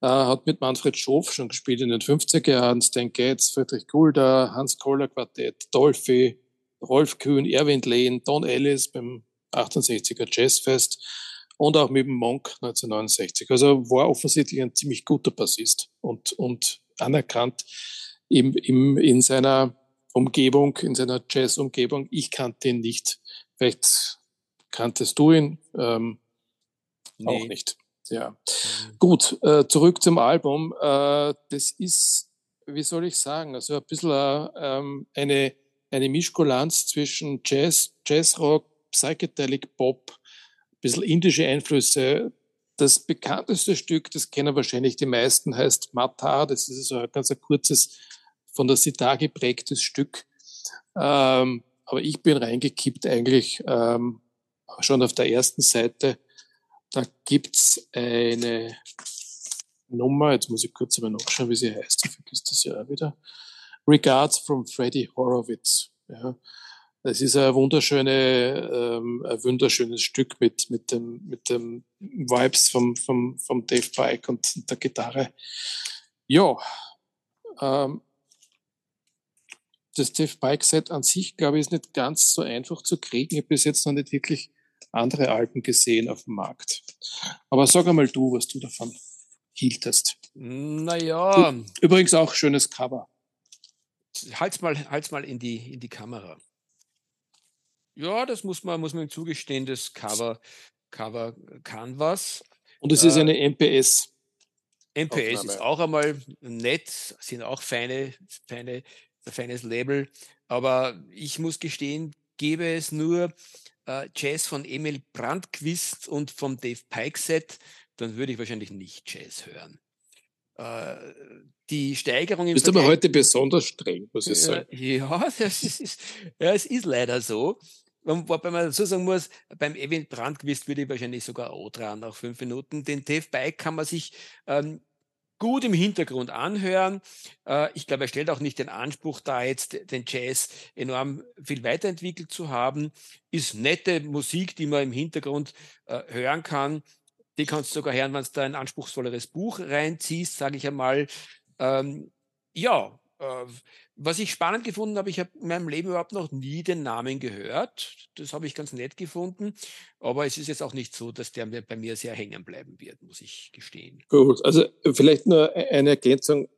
äh, hat mit Manfred Schoff schon gespielt in den 50er Jahren, Stan Getz, Friedrich Gulda, Hans Kohler Quartett, Dolphy, Rolf Kühn, Erwin Lehn, Don Ellis beim 68er Jazzfest und auch mit dem Monk 1969. Also war offensichtlich ein ziemlich guter Bassist und, und anerkannt im, im, in seiner Umgebung, in seiner Jazz-Umgebung. Ich kannte ihn nicht. Vielleicht kanntest du ihn ähm, nee. auch nicht. Ja. Mhm. Gut, äh, zurück zum Album. Äh, das ist, wie soll ich sagen, also ein bisschen äh, ähm, eine, eine Mischkulanz zwischen Jazz, Jazzrock, Psychedelic Pop, ein bisschen indische Einflüsse. Das bekannteste Stück, das kennen wahrscheinlich die meisten, heißt Matar. Das ist so ein ganz ein kurzes, von der Sitar geprägtes Stück. Ähm, aber ich bin reingekippt eigentlich ähm, schon auf der ersten Seite. Da gibt's eine Nummer, jetzt muss ich kurz einmal nachschauen, wie sie heißt, ich vergiss das ja auch wieder. Regards from Freddie Horowitz. Ja. Das ist ein wunderschöne, ähm, ein wunderschönes Stück mit, mit dem, mit dem Vibes vom, vom, vom Dave Pike und der Gitarre. Ja, ähm, das Dave Pike Set an sich, glaube ich, ist nicht ganz so einfach zu kriegen. Ich habe bis jetzt noch nicht wirklich andere Alben gesehen auf dem Markt. Aber sag einmal du, was du davon hieltest. Naja. Übrigens auch schönes Cover. Halt's mal, halt's mal in die, in die Kamera. Ja, das muss man, muss man ihm zugestehen, das Cover, Cover kann was. Und es ist äh, eine MPS. MPS Aufnahme. ist auch einmal nett, sind auch feine, feine ein feines Label. Aber ich muss gestehen, gäbe es nur äh, Jazz von Emil Brandquist und vom Dave Pike Set, dann würde ich wahrscheinlich nicht Jazz hören. Äh, die Steigerung im Bist aber heute besonders streng, muss ich sagen. Ja, das ist, ja, es ist leider so. Wobei man so sagen muss, beim Event Brandquist würde ich wahrscheinlich sogar O dran nach fünf Minuten. Den Dave Bike kann man sich ähm, gut im Hintergrund anhören. Äh, ich glaube, er stellt auch nicht den Anspruch da, jetzt den Jazz enorm viel weiterentwickelt zu haben. Ist nette Musik, die man im Hintergrund äh, hören kann. Die kannst du sogar hören, wenn du da ein anspruchsvolleres Buch reinziehst, sage ich einmal. Ähm, ja, was ich spannend gefunden habe, ich habe in meinem Leben überhaupt noch nie den Namen gehört. Das habe ich ganz nett gefunden. Aber es ist jetzt auch nicht so, dass der bei mir sehr hängen bleiben wird, muss ich gestehen. Gut, also vielleicht nur e-, eine Ergänzung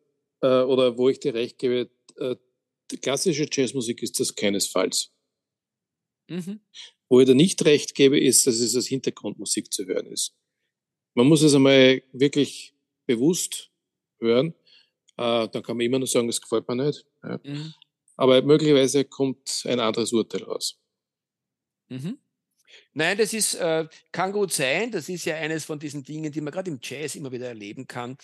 äh, oder wo ich dir recht gebe. Äh, die klassische Jazzmusik ist das keinesfalls. Mhm. Wo ich dir nicht recht gebe, ist, dass es als Hintergrundmusik zu hören ist. Man muss es einmal wirklich bewusst hören äh, dann kann man immer nur sagen, das gefällt mir nicht. Ja. Mhm. Aber möglicherweise kommt ein anderes Urteil raus. Mhm. Nein, das ist, äh, kann gut sein. Das ist ja eines von diesen Dingen, die man gerade im Jazz immer wieder erleben kann,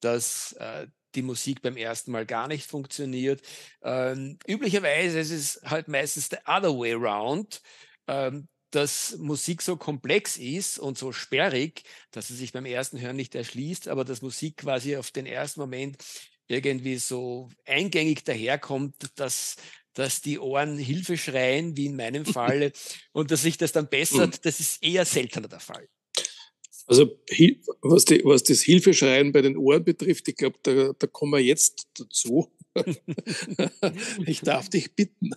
dass äh, die Musik beim ersten Mal gar nicht funktioniert. Ähm, üblicherweise ist es halt meistens the other way around. Ähm, dass Musik so komplex ist und so sperrig, dass sie sich beim ersten Hören nicht erschließt, aber dass Musik quasi auf den ersten Moment irgendwie so eingängig daherkommt, dass, dass die Ohren Hilfe schreien, wie in meinem Fall, und dass sich das dann bessert, hm. das ist eher seltener der Fall. Also was, die, was das Hilfeschreien bei den Ohren betrifft, ich glaube, da, da kommen wir jetzt dazu. ich darf dich bitten.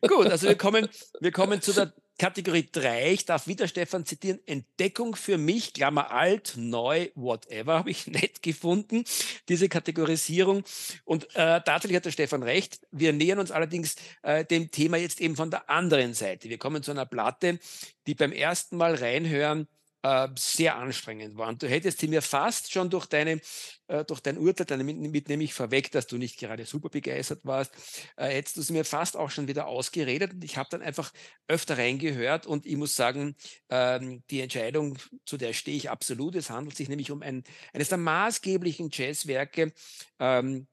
Gut, also wir kommen, wir kommen zu der Kategorie 3, ich darf wieder Stefan zitieren, Entdeckung für mich, Klammer alt, neu, whatever, habe ich nett gefunden, diese Kategorisierung. Und äh, tatsächlich hat der Stefan recht. Wir nähern uns allerdings äh, dem Thema jetzt eben von der anderen Seite. Wir kommen zu einer Platte, die beim ersten Mal reinhören äh, sehr anstrengend war. Und du hättest sie mir fast schon durch, deine, äh, durch dein Urteil, damit, mit nämlich vorweg, dass du nicht gerade super begeistert warst, äh, hättest du sie mir fast auch schon wieder ausgeredet. Und ich habe dann einfach öfter reingehört und ich muss sagen, ähm, die Entscheidung, zu der stehe ich absolut. Es handelt sich nämlich um ein, eines der maßgeblichen Jazzwerke ähm,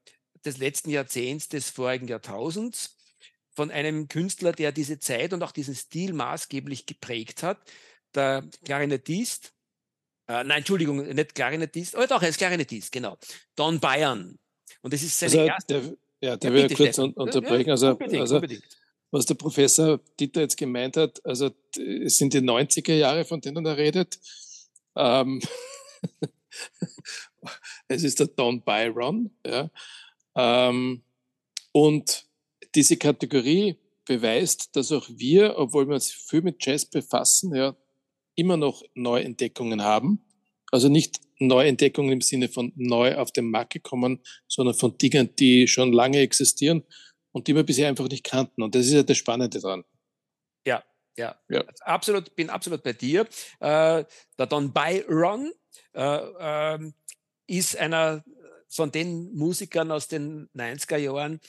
des letzten Jahrzehnts, des vorigen Jahrtausends von einem Künstler, der diese Zeit und auch diesen Stil maßgeblich geprägt hat der Klarinettist, äh, nein, Entschuldigung, nicht Klarinettist, oh doch, er ist Klarinettist, genau, Don Bayern. Und das ist seine also, erste. Der, ja, der ja, will kurz un unterbrechen. Also, unbedingt, also unbedingt. was der Professor Dieter jetzt gemeint hat, also es sind die 90er Jahre, von denen er redet. Ähm, es ist der Don Byron. Ja. Ähm, und diese Kategorie beweist, dass auch wir, obwohl wir uns viel mit Jazz befassen, ja, immer noch Neuentdeckungen haben. Also nicht Neuentdeckungen im Sinne von neu auf den Markt gekommen, sondern von Dingen, die schon lange existieren und die wir bisher einfach nicht kannten. Und das ist ja das Spannende dran. Ja, ja, ja. absolut, bin absolut bei dir. Äh, der Don Byron äh, äh, ist einer von den Musikern aus den 90er Jahren,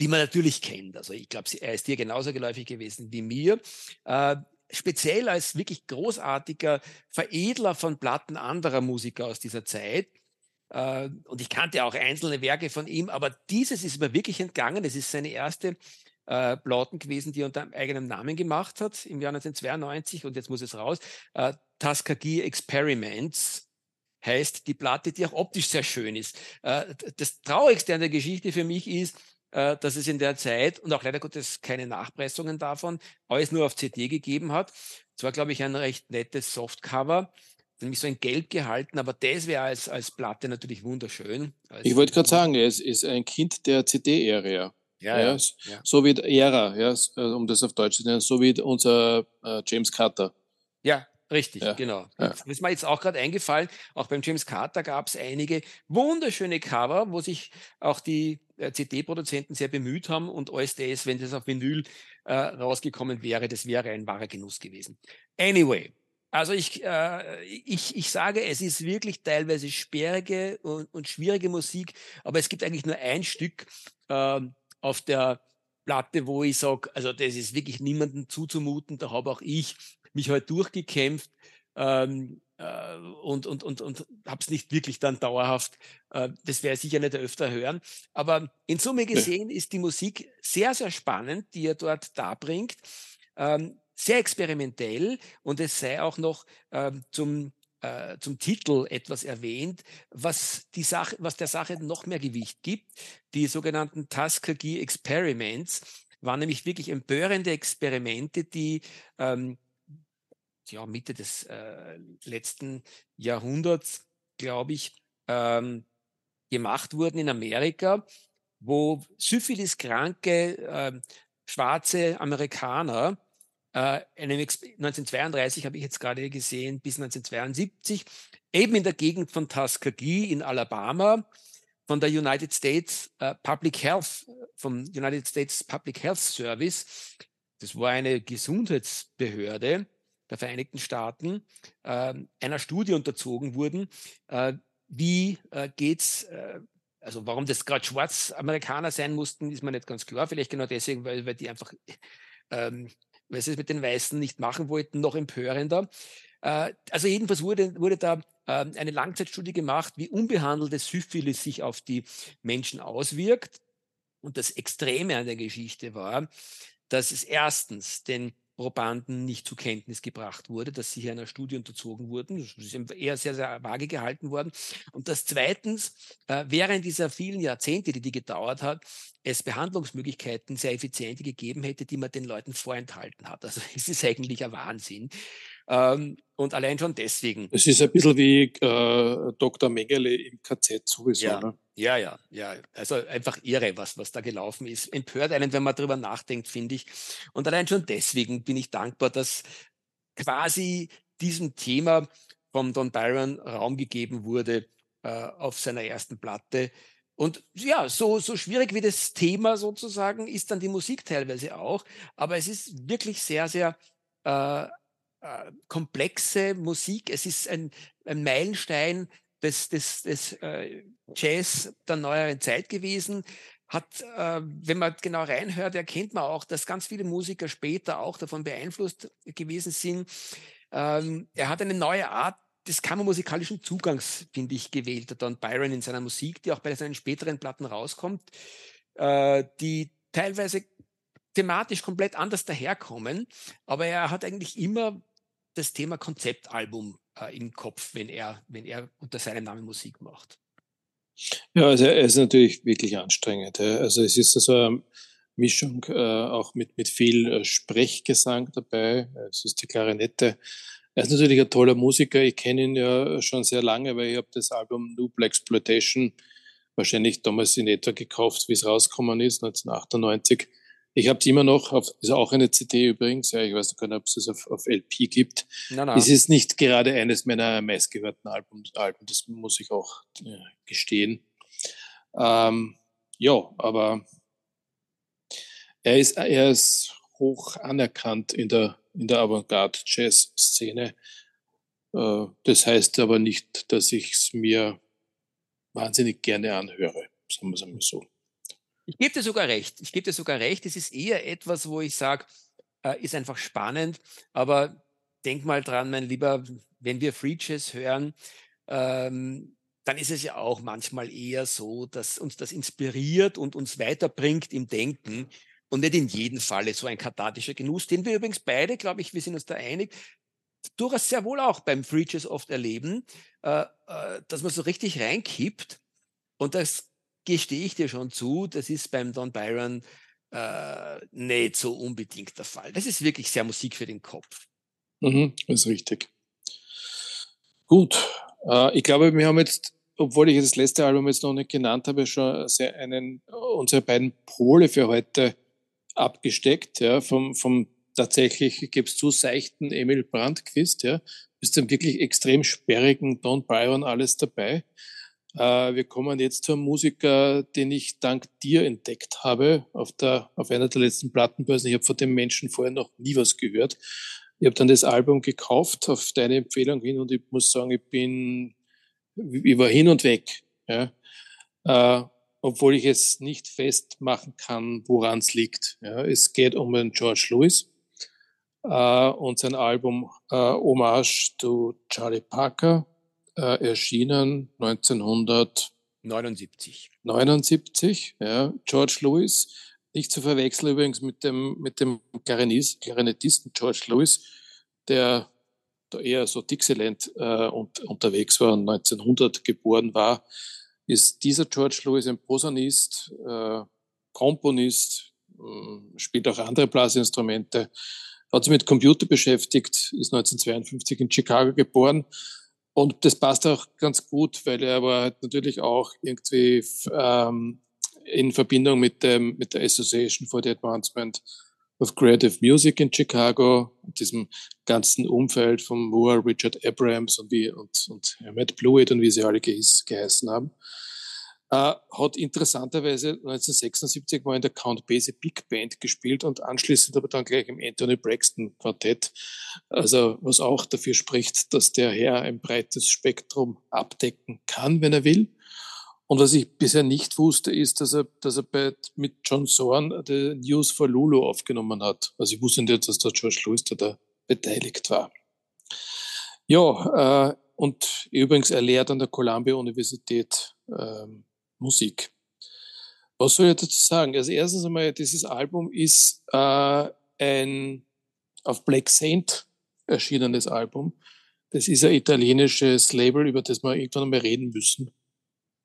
die man natürlich kennt. Also ich glaube, er ist dir genauso geläufig gewesen wie mir. Speziell als wirklich großartiger Veredler von Platten anderer Musiker aus dieser Zeit. Äh, und ich kannte auch einzelne Werke von ihm, aber dieses ist mir wirklich entgangen. Es ist seine erste äh, Platten gewesen, die er unter eigenem Namen gemacht hat im Jahr 1992 und jetzt muss es raus. Äh, Tuskegee Experiments heißt die Platte, die auch optisch sehr schön ist. Äh, das Traurigste an der Geschichte für mich ist, äh, dass es in der Zeit und auch leider Gottes keine Nachpressungen davon, alles nur auf CD gegeben hat. Es war, glaube ich, ein recht nettes Softcover, nämlich so in Gelb gehalten, aber das wäre als, als Platte natürlich wunderschön. Als ich wollte gerade sagen, es ist ein Kind der CD-Ära. Ja, ja, ja, So wie Ära, ja, äh, um das auf Deutsch zu nennen, so wie unser äh, James Carter. Ja, Richtig, ja. genau. Das ist mir jetzt auch gerade eingefallen. Auch beim James Carter gab es einige wunderschöne Cover, wo sich auch die CD-Produzenten sehr bemüht haben und alles das, wenn das auf Vinyl äh, rausgekommen wäre, das wäre ein wahrer Genuss gewesen. Anyway, also ich, äh, ich, ich sage, es ist wirklich teilweise sperrige und, und schwierige Musik, aber es gibt eigentlich nur ein Stück äh, auf der Platte, wo ich sage, also das ist wirklich niemandem zuzumuten, da habe auch ich mich halt durchgekämpft ähm, äh, und, und, und, und habe es nicht wirklich dann dauerhaft, äh, das werde ich sicher nicht öfter hören. Aber in Summe gesehen nee. ist die Musik sehr, sehr spannend, die er dort darbringt. Ähm, sehr experimentell und es sei auch noch ähm, zum äh, zum Titel etwas erwähnt, was, die Sache, was der Sache noch mehr Gewicht gibt. Die sogenannten Tuskegee Experiments waren nämlich wirklich empörende Experimente, die ähm, ja, Mitte des äh, letzten Jahrhunderts, glaube ich, ähm, gemacht wurden in Amerika, wo Syphiliskranke äh, schwarze Amerikaner äh, 1932 habe ich jetzt gerade gesehen, bis 1972, eben in der Gegend von Tuskegee in Alabama, von der United States uh, Public Health, vom United States Public Health Service. Das war eine Gesundheitsbehörde, der Vereinigten Staaten äh, einer Studie unterzogen wurden, äh, wie äh, geht's, äh, also warum das gerade Schwarzamerikaner sein mussten, ist mir nicht ganz klar. Vielleicht genau deswegen, weil, weil die einfach, ähm, weil sie es mit den Weißen nicht machen wollten, noch empörender. Äh, also jedenfalls wurde, wurde da äh, eine Langzeitstudie gemacht, wie unbehandelte Syphilis sich auf die Menschen auswirkt. Und das Extreme an der Geschichte war, dass es erstens den Probanden nicht zur Kenntnis gebracht wurde, dass sie hier einer Studie unterzogen wurden. Das ist eher sehr, sehr vage gehalten worden. Und dass zweitens, äh, während dieser vielen Jahrzehnte, die die gedauert hat, es Behandlungsmöglichkeiten sehr effiziente gegeben hätte, die man den Leuten vorenthalten hat. Also es ist eigentlich ein Wahnsinn. Ähm, und allein schon deswegen. Es ist ein bisschen wie äh, Dr. Mengele im KZ sowieso. Ja, ne? Ja, ja, ja. Also einfach irre, was, was da gelaufen ist. Empört einen, wenn man darüber nachdenkt, finde ich. Und allein schon deswegen bin ich dankbar, dass quasi diesem Thema von Don Byron Raum gegeben wurde äh, auf seiner ersten Platte. Und ja, so, so schwierig wie das Thema sozusagen ist dann die Musik teilweise auch. Aber es ist wirklich sehr, sehr äh, äh, komplexe Musik. Es ist ein, ein Meilenstein des, des, des äh, Jazz der neueren Zeit gewesen. Hat, äh, wenn man genau reinhört, erkennt man auch, dass ganz viele Musiker später auch davon beeinflusst gewesen sind. Ähm, er hat eine neue Art des kammermusikalischen Zugangs, finde ich, gewählt, der Don Byron in seiner Musik, die auch bei seinen späteren Platten rauskommt, äh, die teilweise thematisch komplett anders daherkommen, aber er hat eigentlich immer das Thema Konzeptalbum äh, im Kopf, wenn er, wenn er unter seinem Namen Musik macht. Ja, also er ist natürlich wirklich anstrengend. Ja. Also es ist so eine Mischung äh, auch mit, mit viel äh, Sprechgesang dabei. Es ist die Klarinette. Er ist natürlich ein toller Musiker. Ich kenne ihn ja schon sehr lange, weil ich habe das Album Noob Exploitation wahrscheinlich damals in etwa gekauft, wie es rausgekommen ist, 1998. Ich habe es immer noch, auf, ist auch eine CD übrigens, ja, ich weiß gar nicht, ob es es auf, auf LP gibt. Nein, nein. Es ist nicht gerade eines meiner meistgehörten Alben, Alben das muss ich auch äh, gestehen. Ähm, ja, aber er ist, er ist hoch anerkannt in der, in der Avantgarde-Jazz-Szene. Äh, das heißt aber nicht, dass ich es mir wahnsinnig gerne anhöre, sagen wir es einmal so. Ich gebe dir sogar recht. Ich gebe dir sogar recht. Es ist eher etwas, wo ich sage, äh, ist einfach spannend. Aber denk mal dran, mein Lieber, wenn wir Free Jazz hören, ähm, dann ist es ja auch manchmal eher so, dass uns das inspiriert und uns weiterbringt im Denken und nicht in jedem Falle so ein kathartischer Genuss, den wir übrigens beide, glaube ich, wir sind uns da einig, durchaus sehr wohl auch beim Free Jazz oft erleben, äh, äh, dass man so richtig reinkippt und das gestehe ich dir schon zu, das ist beim Don Byron äh, nicht so unbedingt der Fall. Das ist wirklich sehr Musik für den Kopf. Mhm, ist richtig. Gut, äh, ich glaube, wir haben jetzt, obwohl ich das letzte Album jetzt noch nicht genannt habe, schon sehr einen, unsere beiden Pole für heute abgesteckt, ja, vom, vom tatsächlich, ich gebe es zu, seichten Emil Brandquist, ja, bis zum wirklich extrem sperrigen Don Byron alles dabei. Äh, wir kommen jetzt zu einem Musiker, den ich dank dir entdeckt habe auf, der, auf einer der letzten Plattenbörsen. Ich habe von dem Menschen vorher noch nie was gehört. Ich habe dann das Album gekauft auf deine Empfehlung hin und ich muss sagen, ich bin, ich war hin und weg. Ja. Äh, obwohl ich es nicht festmachen kann, woran es liegt. Ja. Es geht um den George Lewis äh, und sein Album äh, Hommage to Charlie Parker äh, erschienen 1979. 79, ja. George Lewis, nicht zu verwechseln übrigens mit dem, mit dem Klarinettisten George Lewis, der da eher so Dixieland äh, und, unterwegs war und 1900 geboren war, ist dieser George Lewis ein Posaunist, äh, Komponist, äh, spielt auch andere Blasinstrumente, hat sich mit Computer beschäftigt, ist 1952 in Chicago geboren und das passt auch ganz gut, weil er aber halt natürlich auch irgendwie ähm, in Verbindung mit, dem, mit der Association for the Advancement of Creative Music in Chicago, diesem ganzen Umfeld von Moore, Richard Abrams und, wie, und, und Matt Blewett und wie sie alle geheiß, geheißen haben, äh, hat interessanterweise 1976 mal in der Count Basie Big Band gespielt und anschließend aber dann gleich im Anthony Braxton Quartett. Also was auch dafür spricht, dass der Herr ein breites Spektrum abdecken kann, wenn er will. Und was ich bisher nicht wusste, ist, dass er, dass er bei, mit John Zorn The News for Lulu aufgenommen hat. Also ich wusste nicht, dass der George Lewis da, beteiligt war. Ja, äh, und übrigens, er lehrt an der Columbia Universität ähm, Musik. Was soll ich dazu sagen? Also erstens einmal, dieses Album ist äh, ein auf Black Saint erschienenes Album. Das ist ein italienisches Label, über das wir irgendwann einmal reden müssen.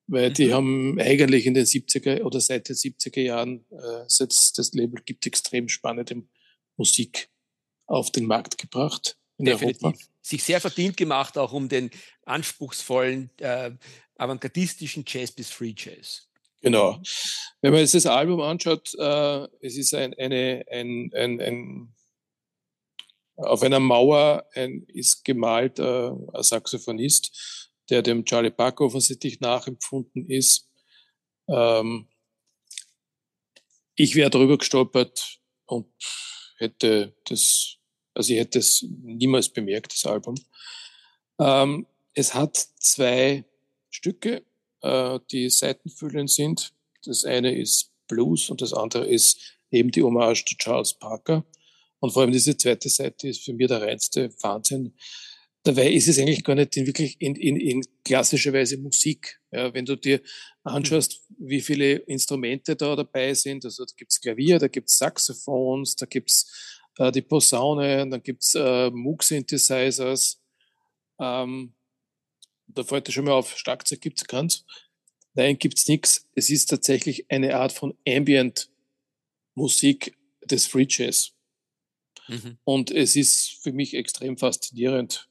Weil die mhm. haben eigentlich in den 70er oder seit den 70er Jahren, äh, seit das Label gibt, extrem spannende Musik auf den Markt gebracht. In Definitiv. Europa. Sich sehr verdient gemacht, auch um den anspruchsvollen äh, avantgardistischen Jazz bis Free Jazz. Genau. Wenn man jetzt das Album anschaut, äh, es ist ein, eine, ein, ein, ein, auf einer Mauer ein, ist gemalt äh, ein Saxophonist, der dem Charlie Parker offensichtlich nachempfunden ist. Ähm, ich wäre darüber gestolpert und hätte das Also ich hätte es niemals bemerkt, das Album. Ähm, es hat zwei Stücke, äh, die seitenfüllend sind. Das eine ist Blues und das andere ist eben die Hommage zu Charles Parker. Und vor allem diese zweite Seite ist für mich der reinste Wahnsinn. Dabei ist es eigentlich gar nicht in wirklich in, in, in klassischer Weise Musik. Ja, wenn du dir anschaust, wie viele Instrumente da dabei sind, also da gibt's Klavier, da gibt's Saxophons, da gibt's äh, die Posaune, dann gibt's äh, Moog-Synthesizers. Ähm, da fällt dir schon mal auf, Schlagzeug gibt's keins. Nein, gibt's nichts. Es ist tatsächlich eine Art von Ambient Musik des Free Jazz. Mhm. Und es ist für mich extrem faszinierend.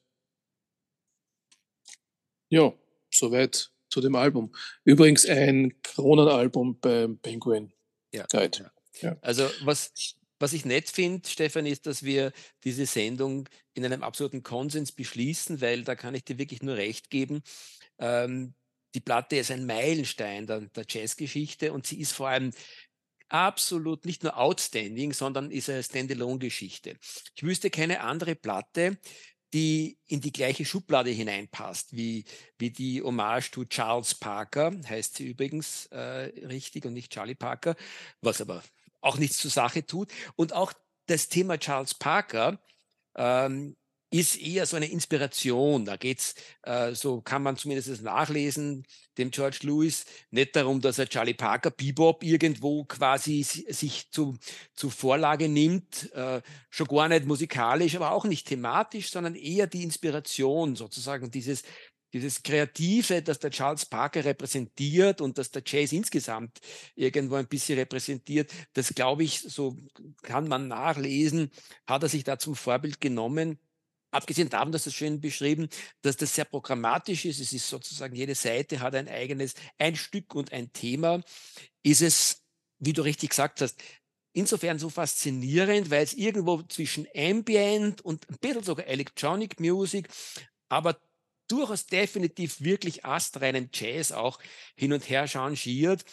Ja, soweit zu dem Album. Übrigens ein Kronenalbum beim Penguin ja, Guide. Ja. Also was, was ich nett finde, Stefan, ist, dass wir diese Sendung in einem absoluten Konsens beschließen, weil da kann ich dir wirklich nur recht geben. Ähm, die Platte ist ein Meilenstein der, der Jazzgeschichte und sie ist vor allem absolut nicht nur outstanding, sondern ist eine Standalone-Geschichte. Ich wüsste keine andere Platte, die in die gleiche Schublade hineinpasst, wie, wie die Hommage to Charles Parker, heißt sie übrigens äh, richtig und nicht Charlie Parker, was aber auch nichts zur Sache tut. Und auch das Thema Charles Parker ähm, ist eher so eine Inspiration. Da geht's, äh, so kann man zumindest nachlesen, dem George Lewis, nicht darum, dass er Charlie Parker Bebop irgendwo quasi sich zu, zu Vorlage nimmt, äh, schon gar nicht musikalisch, aber auch nicht thematisch, sondern eher die Inspiration sozusagen, dieses, dieses Kreative, das der Charles Parker repräsentiert und das der Jazz insgesamt irgendwo ein bisschen repräsentiert, das glaube ich, so kann man nachlesen, hat er sich da zum Vorbild genommen. Abgesehen davon, dass das schön beschrieben, dass das sehr programmatisch ist, es ist sozusagen, jede Seite hat ein eigenes, ein Stück und ein Thema, ist es, wie du richtig gesagt hast, insofern so faszinierend, weil es irgendwo zwischen Ambient und ein bisschen sogar Electronic Music, aber durchaus definitiv wirklich astreinen Jazz auch hin und her changiert.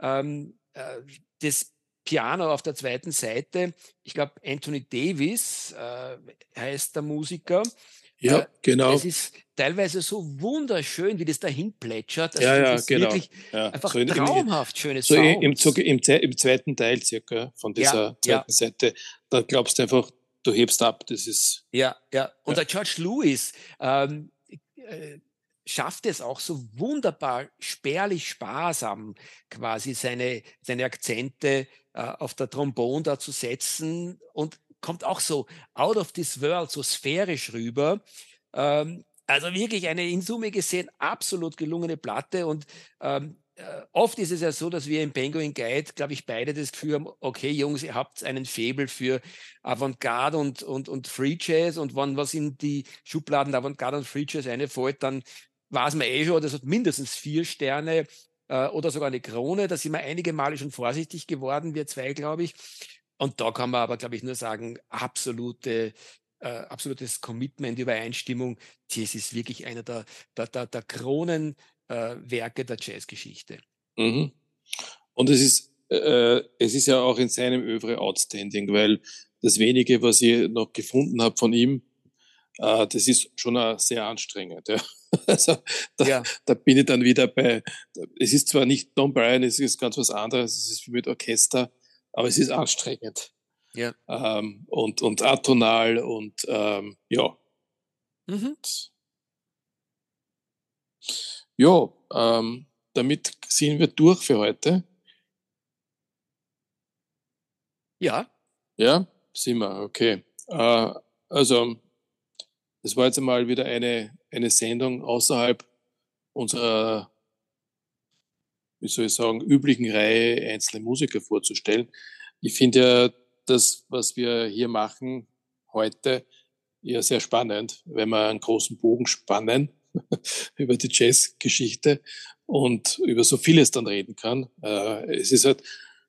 Ähm, äh, das Piano auf der zweiten Seite, ich glaube, Anthony Davis äh, heißt der Musiker. Ja, äh, genau. Es ist teilweise so wunderschön, wie das dahin plätschert. Also ja, ja, genau. Wirklich ja. Einfach so in, traumhaft schönes so im, im, im, zweiten Teil circa von dieser ja, zweiten ja. Seite, da glaubst du einfach, du hebst ab. Das ist. Ja, ja. Und der George Lewis, ähm, äh, schafft es auch so wunderbar spärlich sparsam quasi seine, seine Akzente äh, auf der Trombone da zu setzen und kommt auch so out of this world, so sphärisch rüber. Ähm, also wirklich eine in Summe gesehen absolut gelungene Platte und ähm, äh, oft ist es ja so, dass wir im Penguin Guide, glaube ich, beide das Gefühl haben, okay, Jungs, ihr habt einen Faible für Avantgarde und, und, und Free Jazz und wenn was in die Schubladen Avantgarde und Free Jazz einfällt, dann weiß man eh schon, das hat mindestens vier Sterne äh, oder sogar eine Krone. Da sind wir einige Male schon vorsichtig geworden, wir zwei, glaube ich. Und da kann man aber, glaube ich, nur sagen, absolute, äh, absolutes Commitment, Übereinstimmung. Das ist wirklich einer der, der, der, der Kronenwerke äh, der Jazzgeschichte. Mhm. Und es ist, äh, es ist ja auch in seinem Övre outstanding, weil das wenige, was ich noch gefunden habe von ihm, äh, das ist schon sehr anstrengend. Ja. Also da, ja. da, bin ich dann wieder bei, es ist zwar nicht Don Bryan, es ist ganz was anderes, es ist mit Orchester, aber es ist anstrengend. Ja. Ähm, und, und atonal und ähm, ja. Mhm. Ja, ähm, damit sind wir durch für heute. Ja. Ja, sind wir, okay. Äh, also, das war jetzt einmal wieder eine eine Sendung außerhalb unserer, wie soll ich sagen, üblichen Reihe einzelne Musiker vorzustellen. Ich finde ja das, was wir hier machen heute, ja sehr spannend, wenn wir einen großen Bogen spannen über die Jazzgeschichte und über so vieles dann reden kann. Äh, es ist halt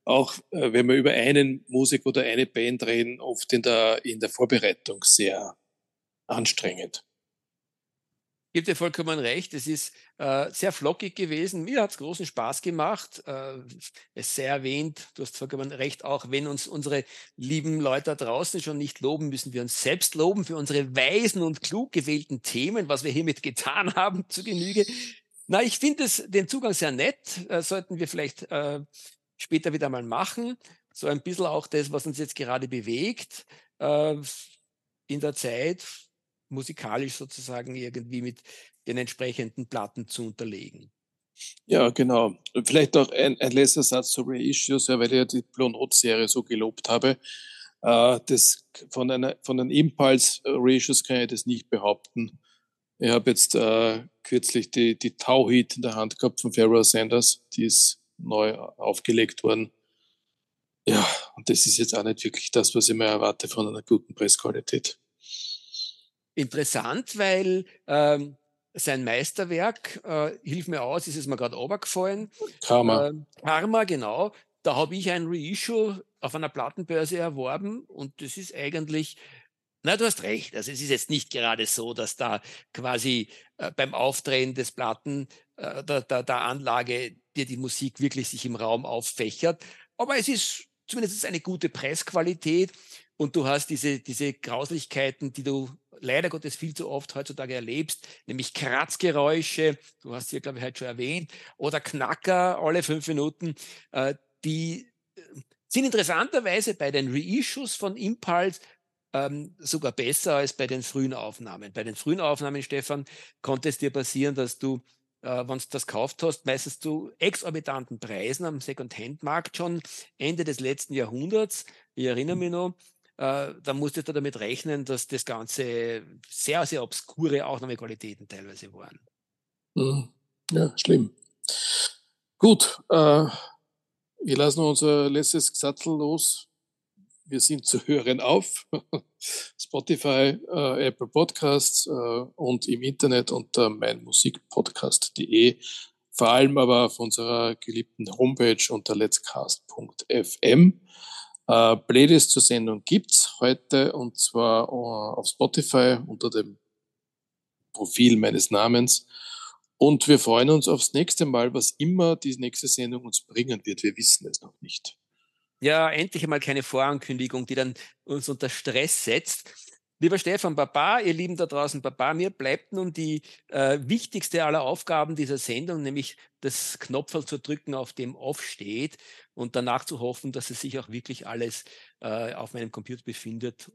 auch, äh, wenn wir über einen Musik oder eine Band reden, oft in der, in der Vorbereitung sehr anstrengend. Gebe dir vollkommen recht. Es ist äh, sehr flockig gewesen. Mir hat es großen Spaß gemacht. Äh, es sei erwähnt, du hast vollkommen recht, auch wenn uns unsere lieben Leute da draußen schon nicht loben, müssen wir uns selbst loben für unsere weisen und klug gewählten Themen, was wir hiermit getan haben zu Genüge. Na, ich finde den Zugang sehr nett. Äh, sollten wir vielleicht äh, später wieder mal machen. So ein bisschen auch das, was uns jetzt gerade bewegt äh, in der Zeit, musikalisch sozusagen irgendwie mit den entsprechenden Platten zu unterlegen. Ja, genau. Vielleicht auch ein, ein letzter Satz zu Reissues, ja, weil ich ja die Blue Note-Serie so gelobt habe. Äh, das, von, einer, von einem Impulse-Reissues kann ich das nicht behaupten. Ich habe jetzt äh, kürzlich die, die Tauhit in der Hand gehabt von Pharoah Sanders. Die ist neu aufgelegt worden. Ja, und das ist jetzt auch nicht wirklich das, was ich mir erwarte von einer guten Pressqualität interessant, weil ähm, sein Meisterwerk, äh, hilf mir aus, ist es mir gerade runtergefallen. Karma. Äh, Karma, genau. Da habe ich ein Reissue auf einer Plattenbörse erworben und das ist eigentlich, na, du hast recht. Also es ist jetzt nicht gerade so, dass da quasi äh, beim Aufdrehen des Platten äh, der, der, der Anlage dir die Musik wirklich sich im Raum auffächert. Aber es ist zumindest eine gute Pressqualität und du hast diese, diese Grauslichkeiten, die du leider Gottes viel zu oft heutzutage erlebst, nämlich Kratzgeräusche, du hast hier, glaube ich, heute schon erwähnt, oder Knacker alle fünf Minuten, äh, die äh, sind interessanterweise bei den Reissues von Impulse ähm, sogar besser als bei den frühen Aufnahmen. Bei den frühen Aufnahmen, Stefan, konnte es dir passieren, dass du äh, wenn du das gekauft hast, meistens zu exorbitanten Preisen am Second-Hand-Markt schon Ende des letzten Jahrhunderts. Ich erinnere mich noch, äh, dann musstest du damit rechnen, dass das Ganze sehr, sehr obskure Aufnahmequalitäten teilweise waren. Mhm. Ja, schlimm. Gut, äh, wir lassen unser letztes Gesattel los. Wir sind zu hören auf Spotify, äh, Apple Podcasts äh, und im Internet unter meinmusikpodcast.de. Vor allem aber auf unserer geliebten Homepage unter letscast.fm. Äh, Playlist zur Sendung gibt's heute und zwar uh, auf Spotify unter dem Profil meines Namens. Und wir freuen uns aufs nächste Mal, was immer die nächste Sendung uns bringen wird. Wir wissen es noch nicht. Ja, endlich einmal keine Vorankündigung, die dann uns unter Stress setzt. Lieber Stefan, Baba, ihr Lieben da draußen, Baba, mir bleibt nun die äh, wichtigste aller Aufgaben dieser Sendung, nämlich das Knopf zu drücken, auf dem Off steht und danach zu hoffen, dass es sich auch wirklich alles äh, auf meinem Computer befindet,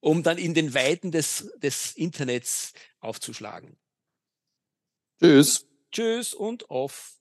um dann in den Weiten des, des Internets aufzuschlagen. Tschüss. Tschüss und off.